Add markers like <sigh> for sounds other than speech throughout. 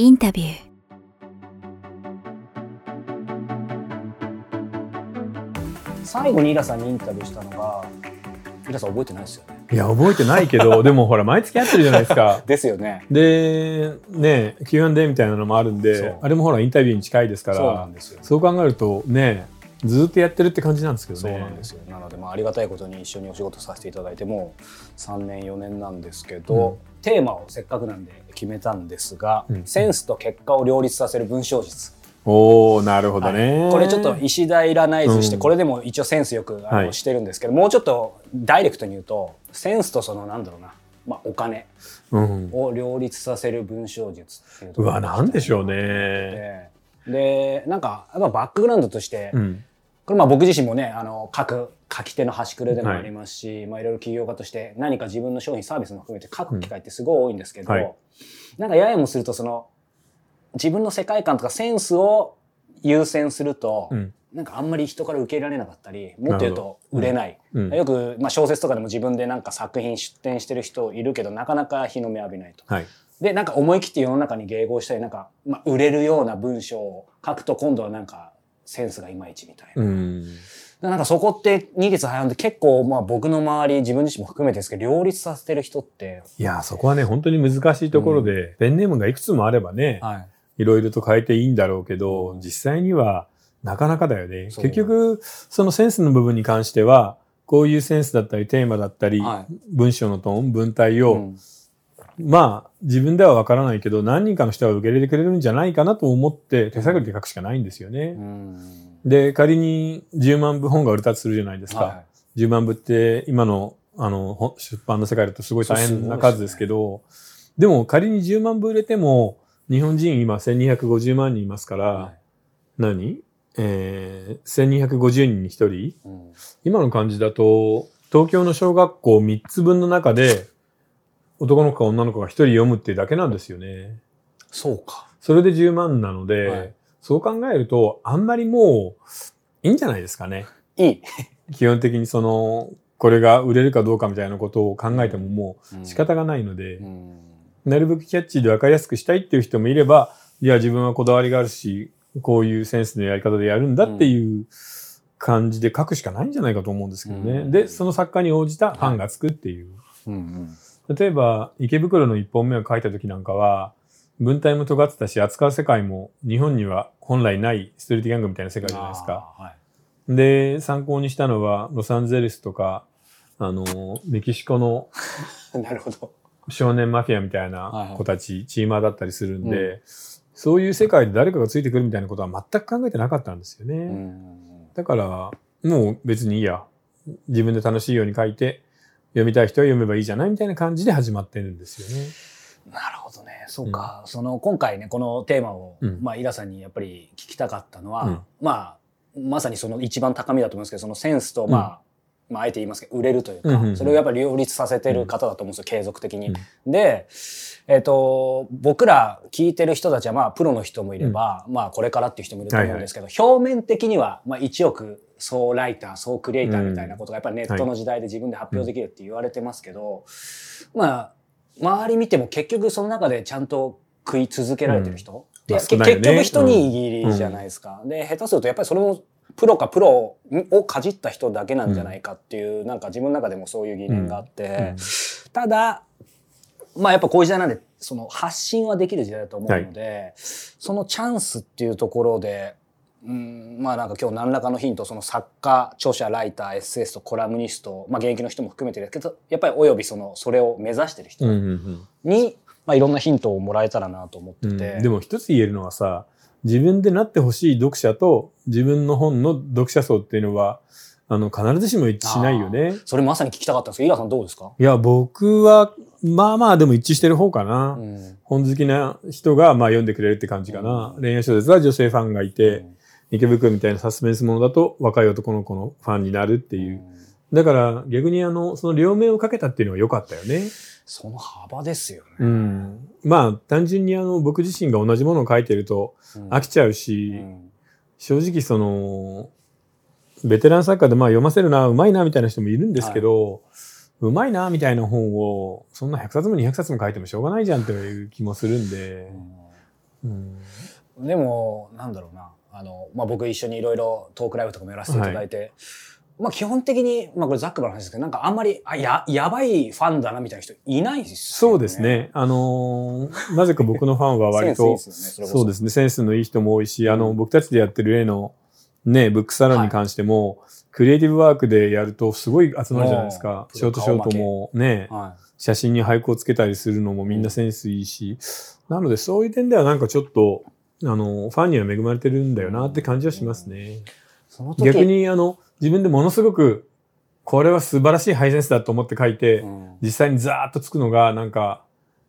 インタビュー。最後にイラさんにインタビューしたのがイラさん覚えてないですよね。いや覚えてないけど <laughs> でもほら毎月やってるじゃないですか。ですよね。でね Q&A みたいなのもあるんであれもほらインタビューに近いですかそうならんですよ。そう考えるとねずっとやってるって感じなんですけどね。そうなんですよ。なのでまあありがたいことに一緒にお仕事させていただいてもう3年4年なんですけど、うん。テーマをせっかくなんで決めたんですが、うん。センスと結果を両立させる文章術、おおなるほどね、はい。これちょっと石平ナイズして、うん。これでも一応センスよくあの、はい。してるんですけどもうちょっとダイレクトに言うとセンスとそのなんだろうな、まあ、お金うん、を両立させる文章術っていうところうわなんでしょうね。ででなんかやっぱバックグラウンドとして、うんこれまあ僕自身もねあの書く書き手の端くれでもありますし、いまあ、いろいろ起業家として何か自分の商品サービスも含めて書く機会ってすごい多いんですけど、うんはい。なんかややもするとその自分の世界観とかセンスを優先すると、うん。なんかあんまり人から受け入れられなかったりもっと言うと売れない、うん。よく、まあ、小説とかでも自分でなんか作品出展してる人いるけどなかなか日の目浴びないと。はい。でなんか思い切って世の中に迎合したりなんか、まあ、売れるような文章を書くと今度はなんかセンスがいまいちみたいな。うん。なんかそこって二律背反で結構まあ僕の周り自分自身も含めてですけど両立させてる人って、いやそこはね本当に難しいところで、ペンネームがいくつもあればね、はい、いろいろと変えていいんだろうけど、実際にはなかなかだよね。結局、そのセンスの部分に関しては、こういうセンスだったり、テーマだったり、はい。文章のトーン、文体を、うんまあ、自分ではわからないけど、何人かの人は受け入れてくれるんじゃないかなと思って、手探りで書くしかないんですよね。うん。で、仮に10万部本が売れたとするじゃないですか。は10万部って今のあのほ出版の世界だとすごい大変な数ですけど、でも仮に10万部売れても、日本人今1250万人いますから、いはい。何？えー、1250人に1人？うん。今の感じだと、東京の小学校3つ分の中で、男の子か女の子が1人読むっていうだけなんですよね。そうか。それで10万なので、はいそう考えると、あんまりもう、いいんじゃないですかね。いい。基本的にその、これが売れるかどうかみたいなことを考えてももう仕方がないので、うんなるべくキャッチーで分かりやすくしたいっていう人もいれば、いや、自分はこだわりがあるし、こういうセンスのやり方でやるんだっていう感じで書くしかないんじゃないかと思うんですけどね。うんで、その作家に応じたファンがつくっていう。うん例えば、池袋の一本目を書いた時なんかは、文体も尖ってたし、扱う世界も日本には本来ないストリートギャングみたいな世界じゃないですか。はいで、参考にしたのは、ロサンゼルスとか、あの、メキシコの <laughs> なるほど。少年マフィアみたいはいはない子たち、チーマーだったりするんで、そういう世界で誰かがついてくるみたいなことは全く考えてなかったんですよね。うんだから、もう別にいいや。自分で楽しいように書いて、読みたい人は読めばいいじゃないみたいな感じで始まってるんですよね。なるほどね。そうか。その今回ね、このテーマを、うんまあ、イラさんにやっぱり聞きたかったのは、うんままあ、まさにその一番高みだと思うんですけど、そのセンスと、まあ、まあ、あえて言いますけど、売れるというか、うんうんうん。それをやっぱり両立させてる方だと思うんですよ、継続的に。で、えっ、と、僕ら聞いてる人たちは、まあ、プロの人もいれば、まあ、これからっていう人もいると思うんですけど、表面的には、まあ、1億総ライター、総クリエイターみたいなことが、やっぱりネットの時代で自分で発表できるって言われてますけど、まあ、周り見ても結局その中でちゃんと食い続けられてる人、でまあ少ないよね。結局一握りじゃないですか。で、下手するとやっぱりそれもプロかプロをかじった人だけなんじゃないかっていう、なんか自分の中でもそういう疑念があって、ただ、まあやっぱこういう時代なんで、その発信はできる時代だと思うので、そのチャンスっていうところで、うん、まあなんか今日何らかのヒント、その作家、著者、ライター、エッセイスト、コラムニスト、まあ現役の人も含めてですけど、やっぱりおよびその、それを目指してる人うんうんに、まあいろんなヒントをもらえたらなと思ってうん。て。でも一つ言えるのはさ、自分でなってほしい読者と自分の本の読者層っていうのは、あの、必ずしも一致しないよね。それまさに聞きたかったんですけど、イラさんどうですか？いや、僕は、まあまあでも一致してる方かな。うん。本好きな人がまあ読んでくれるって感じかな。恋愛小説は女性ファンがいて、池袋みたいなサスペンスものだと若い男の子のファンになるっていう。だから逆にあの、その両面をかけたっていうのは良かったよね。その幅ですよね。うん。まあ単純にあの、僕自身が同じものを書いてるとうん。飽きちゃうし、うん。正直その、ベテラン作家でまあ読ませるな、うまいなみたいな人もいるんですけど、うまいなみたいな本を、そんな100冊も200冊も書いてもしょうがないじゃんっていう気もするんで、うん。でも、なんだろうな。あの、まあ、僕一緒にいろいろトークライブとかもやらせていただいて、まあ、基本的に、まあ、これザックバの話ですけど、なんかあんまり、あ、や、やばいファンだなみたいな人いないですそうです。ね。あのーなぜか僕のファンは割と、<laughs> いいねそそ。そうですね、センスのいい人も多いし、あの、僕たちでやってる絵の、ね、ブックサロンに関しても、クリエイティブワークでやるとすごい集まるじゃないですか。ショートショートもね、は写真に俳句をつけたりするのもみんなセンスいいし、なのでそういう点ではなんかちょっと、あの、ファンには恵まれてるんだよなって感じはしますね。逆、に、あの、自分でものすごく、これは素晴らしいハイセンスだと思って書いて、うん実際にザーッとつくのが、なんか、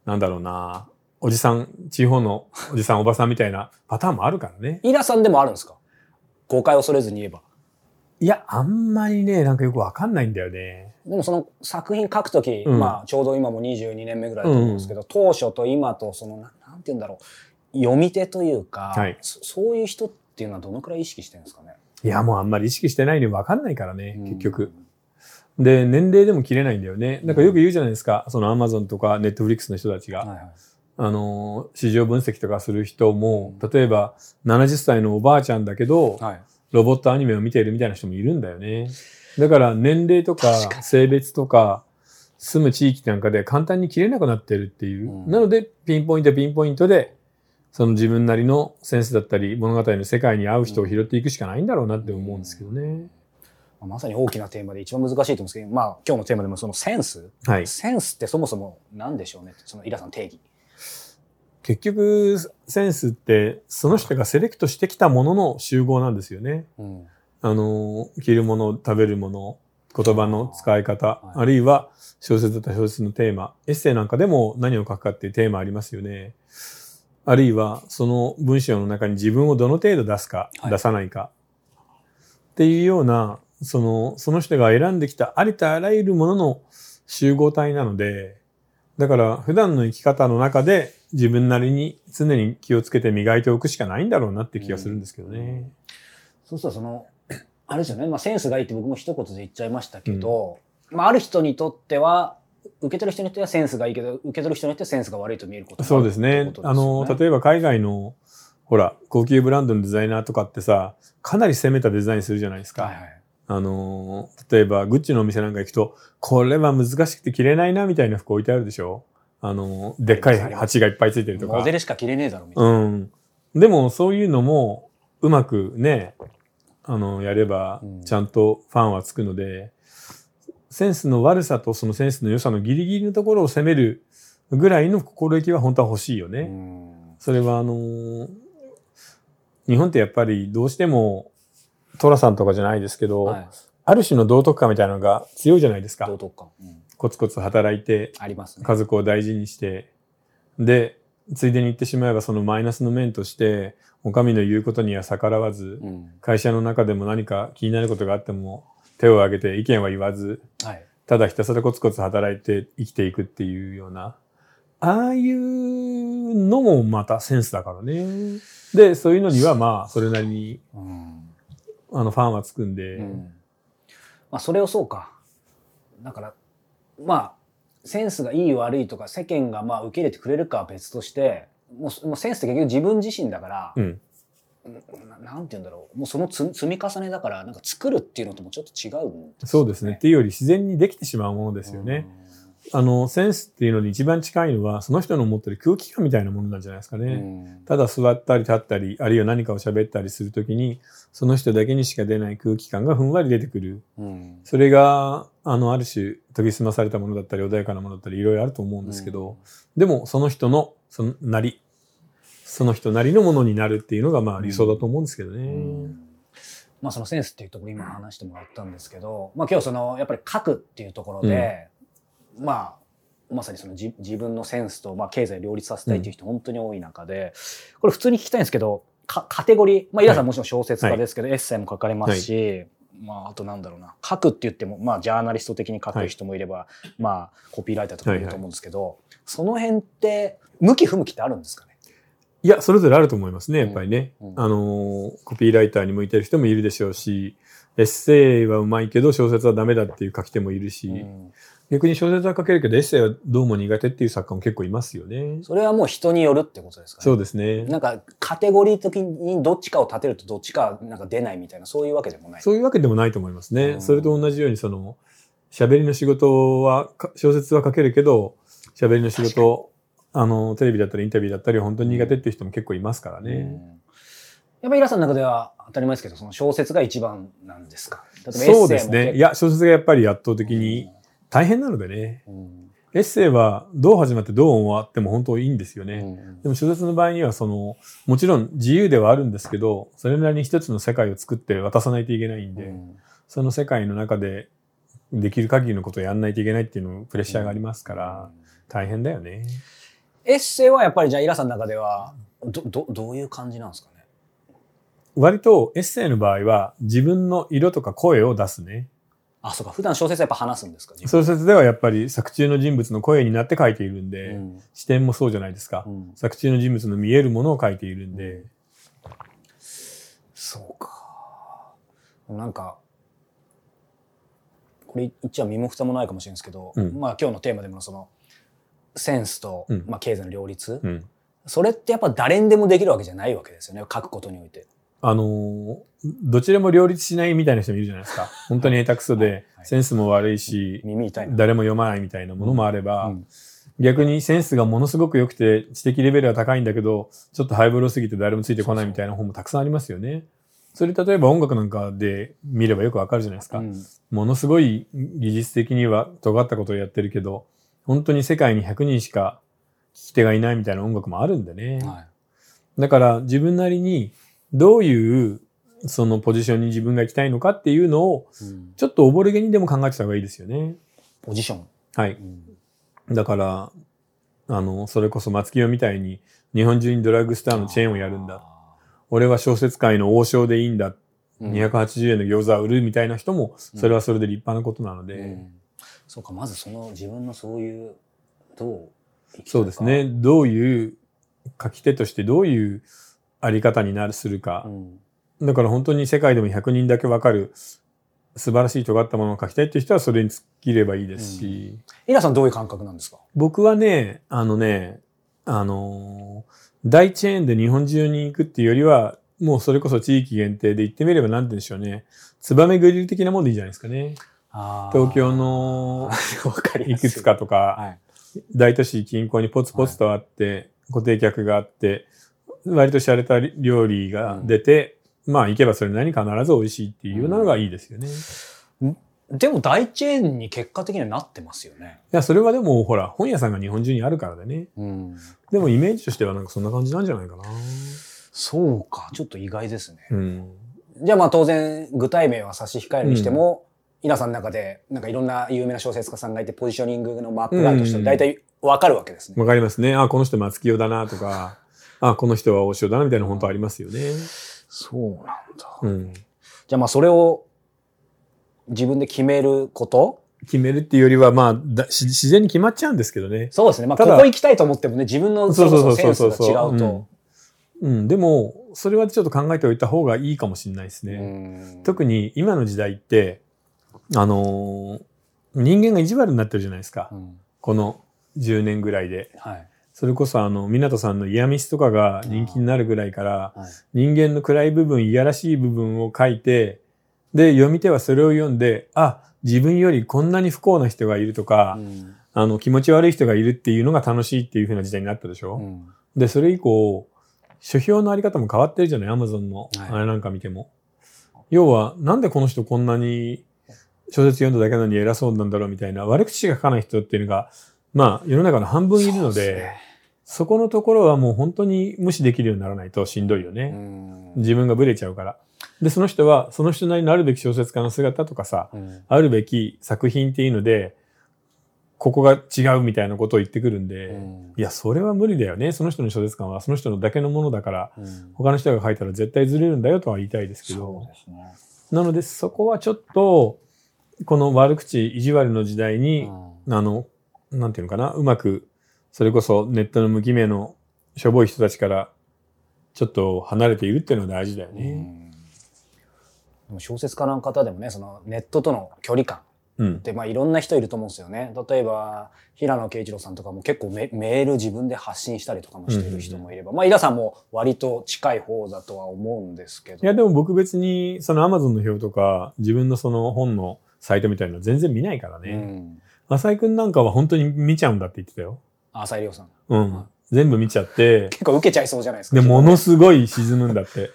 なんだろうな、おじさん、地方のおじさん、おばさんみたいなパターンもあるからね。イラさんでもあるんですか？誤解を恐れずに言えば。いや、あんまりね、なんかよくわかんないんだよね。でもその作品書くとき、うんまあちょうど今も22年目ぐらいだと思うんですけど、当初と今とそのな、なんて言うんだろう、読み手というか、はいそそういう人っていうのはどのくらい意識してるんですかね？いや、もうあんまり意識してないのにわかんないからね、結う局ん。。で、年齢でも切れないんだよね。なんかよく言うじゃないですか、そのアマゾンとかネットフリックスの人たちが。はいはい。あの、市場分析とかする人も、例えば70歳のおばあちゃんだけど、はい。ロボットアニメを見ているみたいな人もいるんだよね。だから年齢とか性別とか住む地域なんかで簡単に切れなくなってるっていう。うんなのでピンポイントピンポイントでその自分なりのセンスだったり物語の世界に合う人を拾っていくしかないんだろうなって思うんですけどね。まさに大きなテーマで一番難しいと思うんですけど、まあ今日のテーマでもそのセンス、はい。センスってそもそも何でしょうねそのイラさん定義。結局センスってその人がセレクトしてきたものの集合なんですよね。うん。あの、着るもの、食べるもの、言葉の使い方、あるいは小説だった小説のテーマ、エッセイなんかでも何を書くかっていうテーマありますよね。あるいはその文章の中に自分をどの程度出すか、はい出さないか。っていうような、その、その人が選んできたありとあらゆるものの集合体なので、だから普段の生き方の中で自分なりに常に気をつけて磨いておくしかないんだろうなって気がするんですけどね。そうするとその、あれですよね、まあ、センスがいいって僕も一言で言っちゃいましたけど、まあ、ある人にとっては、受け取る人によってはセンスがいいけど、受け取る人によってはセンスが悪いと見えることそうですね。あの、例えば海外の、ほら、高級ブランドのデザイナーとかってさ、かなり攻めたデザインするじゃないですか。はいはい。あの、例えば、グッチのお店なんか行くと、これは難しくて着れないな、みたいな服置いてあるでしょあの、でっかい鉢がいっぱいついてるとかモデ。ルしか着れねえだろ、みたいな。うん。でも、そういうのも、うまくね、あの、やればうん、ちゃんとファンはつくので、センスの悪さとそのセンスの良さのギリギリのところを攻めるぐらいの心意気は本当は欲しいよね。うんそれはあのー日本ってやっぱりどうしても、トラさんとかじゃないですけど、はい。ある種の道徳感みたいなのが強いじゃないですか道。徳感。うんコツコツ働いて、ありますね。家族を大事にして、で、ついでに言ってしまえばそのマイナスの面として、お上の言うことには逆らわず、うん。会社の中でも何か気になることがあっても手を挙げて意見は言わず、はい。ただひたすらコツコツ働いて生きていくっていうような、ああいうのもまたセンスだからね。で、そういうのにはまあ、それなりに、うん。あの、ファンはつくんで、うんまあ、それをそうか。だから、まあ、センスがいい悪いとか、世間がまあ受け入れてくれるかは別として、もうもうセンスって結局自分自身だから、うん。ななんて言うんだろう。もうその積積み重ねだから、なんか作るっていうのともちょっと違うんそうですね。っていうより自然にできてしまうものですよね。。あの、センスっていうのに一番近いのは、その人の持ってる空気感みたいなものなんじゃないですかうね。んただ座ったり立ったり、あるいは何かを喋ったりするときに、その人だけにしか出ない空気感がふんわり出てくる。うんそれが、あの、ある種、研ぎ澄まされたものだったり、穏やかなものだったり、いろいろあると思うんですけど、でも、その人の、そのなり、その人なりのものになるっていうのが、まあ、理想だと思うんですけどね。うん。まあそのセンスっていうところ今話してもらったんですけど、まあ今日そのやっぱり書くっていうところで、まあまさにその自自分のセンスとまあ経済を両立させたいっていう人本当に多い中で、これ普通に聞きたいんですけど、かカテゴリー、まあイラさんもちろん小説家ですけど、エッセイも書かれますし、まああとなんだろうな、書くって言っても、まあジャーナリスト的に書く人もいれば、まあコピーライターとかもいると思うんですけど、その辺って向き不向きってあるんですかね？いや、それぞれあると思いますね、やっぱりね。うんあのー、コピーライターに向いてる人もいるでしょうし、エッセイはうまいけど小説はダメだっていう書き手もいるし、うん逆に小説は書けるけど、エッセイはどうも苦手っていう作家も結構いますよね。それはもう人によるってことですかね。そうですね。なんか、カテゴリー的にどっちかを立てるとどっちかなんか出ないみたいな、そういうわけでもない。そういうわけでもないと思いますね。うんそれと同じように、その、喋りの仕事は、か小説は書けるけど、喋りの仕事、あの、テレビだったりインタビューだったり、本当に苦手っていう人も結構いますからね。うんやっぱりイラさんの中では当たり前ですけど、その小説が一番なんですか？そうですね。いや、小説がやっぱり圧倒的に大変なのでね。うんエッセイはどう始まってどう終わっても本当いいんですよね。うんでも小説の場合にはその、もちろん自由ではあるんですけど、それなりに一つの世界を作って渡さないといけないんで、うんその世界の中でできる限りのことをやんないといけないっていうのプレッシャーがありますから、大変だよね。エッセイはやっぱりじゃあイラさんの中ではどどどういう感じなんですかね？割とエッセイの場合は自分の色とか声を出すね。あそうか。普段小説はやっぱ話すんですか？小説ではやっぱり作中の人物の声になって書いているんで、うん。視点もそうじゃないですか。うん。作中の人物の見えるものを書いているんで、そうか。なんかこれ言っちゃ身も蓋もないかもしれないですけど、うん。まあ今日のテーマでもそのセンスと、うんまあ、経済の両立、うん。それってやっぱ誰にでもできるわけじゃないわけですよね書くことにおいて。あのーどちらも両立しないみたいな人もいるじゃないですか。本当に下手くそで、はいセンスも悪いし。誰も読まないみたいなものもあれば、うん逆にセンスがものすごく良くて知的レベルが高いんだけど、ちょっとハイブロすぎて誰もついてこないみたいな本もたくさんありますよね。それ例えば音楽なんかで見ればよくわかるじゃないですか。うんものすごい技術的には尖ったことをやってるけど、本当に世界に100人しか聞き手がいないみたいな音楽もあるんでね。はいだから自分なりにどういうそのポジションに自分が行きたいのかっていうのをうんちょっと溺れげにでも考えてた方がいいですよね。ポジション。はい。うんだから、あの、それこそ松清みたいに日本中にドラッグストアのチェーンをやるんだ。俺は小説界の王将でいいんだ。うん280円の餃子を売るみたいな人も、それはそれで立派なことなので、うんそうか、まずその自分のそういう、どうそうですね。。どういう書き手としてどういうあり方になるするかう。んだから本当に世界でも100人だけわかる素晴らしい尖ったものを書きたいっていう人はそれに尽きればいいですし、イラさんどういう感覚なんですか？僕はね、あのね、あのー大チェーンで日本中に行くっていうよりは、もうそれこそ地域限定で行ってみればなんて言うんでしょうね。ツバメグリル的なもんでいいじゃないですかね。東京の <laughs> いくつかとか、はい。大都市近郊にポツポツとあって、固定客があって、割と洒落た料理が出て、まあ行けばそれなりに必ず美味しいっていうのがいいですよね。いでも大チェーンに結果的にはなってますよね。や、それはでもほら、本屋さんが日本中にあるからでね。うん。でもイメージとしてはなんかそんな感じなんじゃないかな。そうか、ちょっと意外ですね。うん。じゃあまあ当然具体名は差し控えるにしても、イラさんの中でなんかいろんな有名な小説家さんがいてポジショニングのマップがあるとしてうん大体わかるわけですね。わかりますね。あ、この人松清だなとか、あ、この人は大塩だなみたいな本当ありますよね。そうなんだ。うん。じゃあまあそれを自分で決めること？決めるっていうよりは、まあ、だし自然に決まっちゃうんですけどね。そうですね。まあここ行きたいと思ってもね、自分のそセンスが違うと。うん。うんでも、それはちょっと考えておいた方がいいかもしれないですね。うん特に今の時代って、あのー人間が意地悪になってるじゃないですか。うんこの10年ぐらいで。はい。それこそあの、湊さんのイヤミスとかが人気になるぐらいから、はい。人間の暗い部分、いやらしい部分を書いて、で、読み手はそれを読んで、あ、自分よりこんなに不幸な人がいるとか、うんあの、気持ち悪い人がいるっていうのが楽しいっていう風な時代になったでしょ、うんで、それ以降、書評のあり方も変わってるじゃない？アマゾンの、はいあれなんか見ても。要は、なんでこの人こんなに小説読んだだけなのに偉そうなんだろうみたいな悪口しか書かない人っていうのが、まあ、世の中の半分いるので、すそこのところはもう本当に無視できるようにならないとしんどいよね。自分がブレちゃうから。で、その人は、その人なりのあるべき小説家の姿とかさ、うんあるべき作品っていうので、ここが違うみたいなことを言ってくるんで、うんいや、それは無理だよね。その人の小説感はその人のだけのものだから、うん他の人が書いたら絶対ずれるんだよとは言いたいですけど。ね。なので、そこはちょっと、この悪口、意地悪の時代に、うんあの、なんていうのかな、うまく、それこそネットの無記名のしょぼい人たちから、ちょっと離れているっていうのが大事だよね。うんでも小説家の方でもね、そのネットとの距離感、って、まあいろんな人いると思うんですよね。例えば、平野啓一郎さんとかも結構メメール自分で発信したりとかもしている人もいれば、まあ、井田さんも割と近い方だとは思うんですけど。いや、でも僕別に、その Amazon の表とか、自分のその本のサイトみたいなの全然見ないからうね。ん。浅井くんなんかは本当に見ちゃうんだって言ってたよ。浅井亮さん。うん。全部見ちゃって、結構受けちゃいそうじゃないですか。で、ものすごい沈むんだって。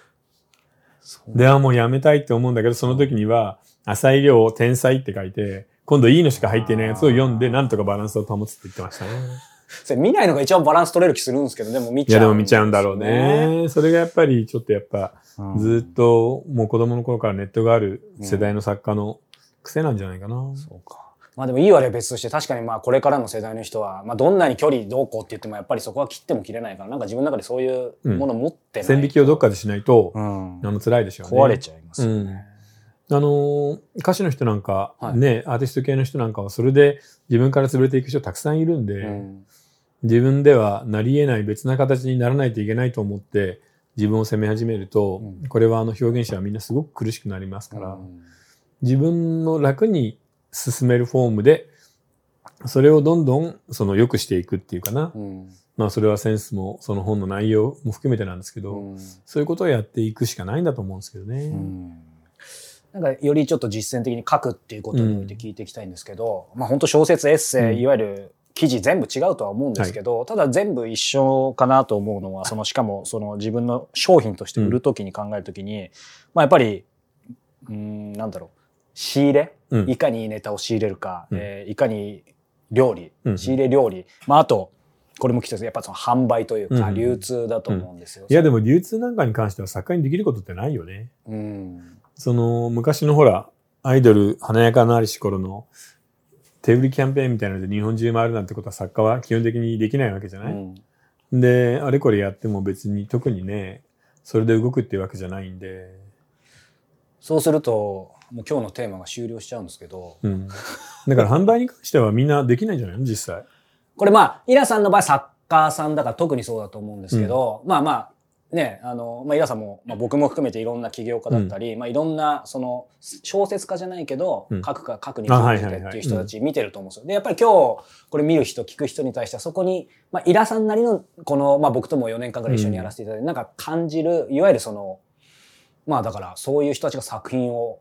ではもうやめたいって思うんだけど、その時には、浅井亮天才って書いて、今度いいのしか入ってないやつを読んで、なんとかバランスを保つって言ってましたね。<laughs> それ見ないのが一番バランス取れる気するんですけど、でも見いや、ちゃう、でも見ちゃうんだろう。ね。それがやっぱりちょっとやっぱ、うんずっともう子供の頃からネットがある世代の作家の癖なんじゃないかな。そうか。まあでもいい悪いは別として、確かにまあこれからの世代の人は、まあどんなに距離どうこうって言ってもやっぱりそこは切っても切れないから、なんか自分の中でそういうもの持ってない。線引きをどっかでしないと、うんあの辛いでしょうね。壊れちゃいますよね。あのー歌手の人なんか、はいね、アーティスト系の人なんかはそれで自分から潰れていく人たくさんいるんで、うん自分ではなり得ない別な形にならないといけないと思って自分を責め始めると、うんこれはあの表現者はみんなすごく苦しくなりますから、うん自分の楽に進めるフォームでそれをどんどんその良くしていくっていうかな、うん。まあそれはセンスもその本の内容も含めてなんですけど、うん。そういうことをやっていくしかないんだと思うんですけどね。うん。なんかよりちょっと実践的に書くっていうことにおいて聞いていきたいんですけど、まあ本当小説、エッセイ、うん。いわゆる記事全部違うとは思うんですけど、ただ全部一緒かなと思うのは、そのしかもその自分の商品として売るときに考えるときに、まあやっぱり、うん、なんだろう、仕入れ、うん。いかにいいネタを仕入れるか、うん。えーいかに料理、うん仕入れ料理、まああと、これも来てやっぱその販売というかうん流通だと思うんですよ。いやでも流通なんかに関しては作家にできることってないよね。うん。その昔のほら、アイドル華やかなりし頃の手売りキャンペーンみたいなので日本中回るなんてことは作家は基本的にできないわけじゃない、うん。で、あれこれやっても別に特にね、それで動くっていうわけじゃないんで、そうすると、もう今日のテーマが終了しちゃうんですけど、うん。だから販売に関してはみんなできないんじゃないの？実際。これまあ、イラさんの場合作家さんだから特にそうだと思うんですけど、まあまあ、ね、あの、まあ、イラさんも、まあ、僕も含めていろんな起業家だったり、まあ、いろんな、その、小説家じゃないけど、うん書くか書くにあ興はいてっていう人たち見てると思うんですよ。で、やっぱり今日、これ見る人、聞く人に対しては、そこに、まあ、イラさんなりの、この、まあ、僕とも4年間ぐらい一緒にやらせていただいて、なんか感じる、いわゆるその、まあ、だから、そういう人たちが作品を、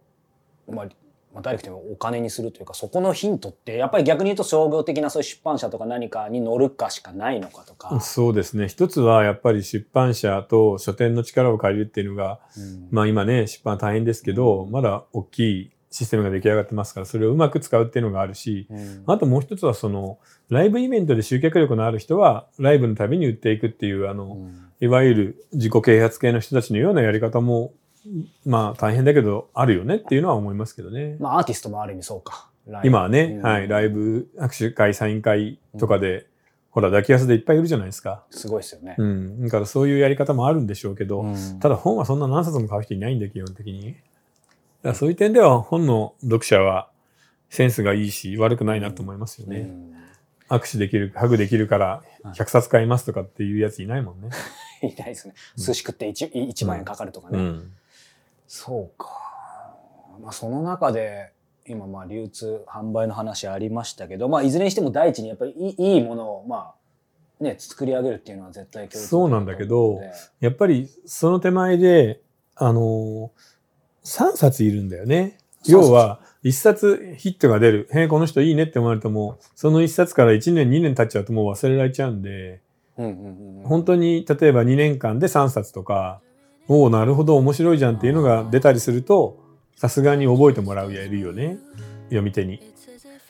まあ、まあ、ダイレクトにお金にするというか、そこのヒントって、やっぱり逆に言うと商業的なそういう出版社とか何かに乗るかしかないのかとか。そうですね。一つはやっぱり出版社と書店の力を借りるっていうのが、うんまあ今ね、出版は大変ですけど、まだ大きいシステムが出来上がってますから、それをうまく使うっていうのがあるし、うんあともう一つはその、ライブイベントで集客力のある人は、ライブのたびに売っていくっていう、あの、うんいわゆる自己啓発系の人たちのようなやり方も、まあ大変だけど、あるよねっていうのは思いますけどね。まあ、アーティストもある意味そうか。今はね、うんはい、ライブ、握手会、サイン会とかで、ほら、抱き合わせでいっぱいいるじゃないですか。すごいですよね。うん。だからそういうやり方もあるんでしょうけど、うんただ本はそんな何冊も買う人いないんで、基本的に。だそういう点では本の読者はセンスがいいし、悪くないなと思いますよね。うん握手できる、ハグできるから100冊買いますとかっていうやついないもんね。<laughs> いないですね。寿司食って 1, 1万円かかるとかね。うん。そうか。まあ、その中で、今、まあ、流通、販売の話ありましたけど、まあ、いずれにしても第一にやっぱりいいいいものを、まあ、ね、作り上げるっていうのは絶対共通そうなんだけどやっぱりその手前で、あのー、3冊いるんだよね。要は、1冊ヒットが出る。へえ、この人いいねって思われても、その1冊から1年、2年経っちゃうともう忘れられちゃうんで、うんうんうん。本当に例えば2年間で3冊とか、おお、なるほど、面白いじゃんっていうのが出たりすると、さすがに覚えてもらうやいるよね。読み手に。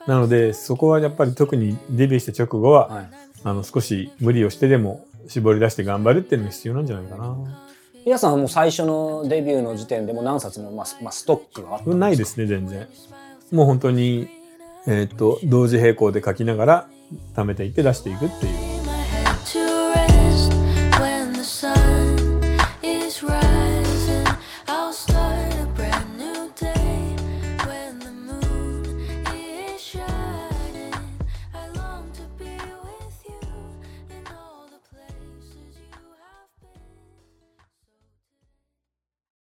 なので、そこはやっぱり特にデビューした直後は、はい。あの、少し無理をしてでも絞り出して頑張るっていうのが必要なんじゃないかな。皆さんはもう最初のデビューの時点でもう何冊も、まあ、まあ、ストックがあったんないですね、全然。もう本当に、えーっと、同時並行で書きながら、貯めていって出していくっていう。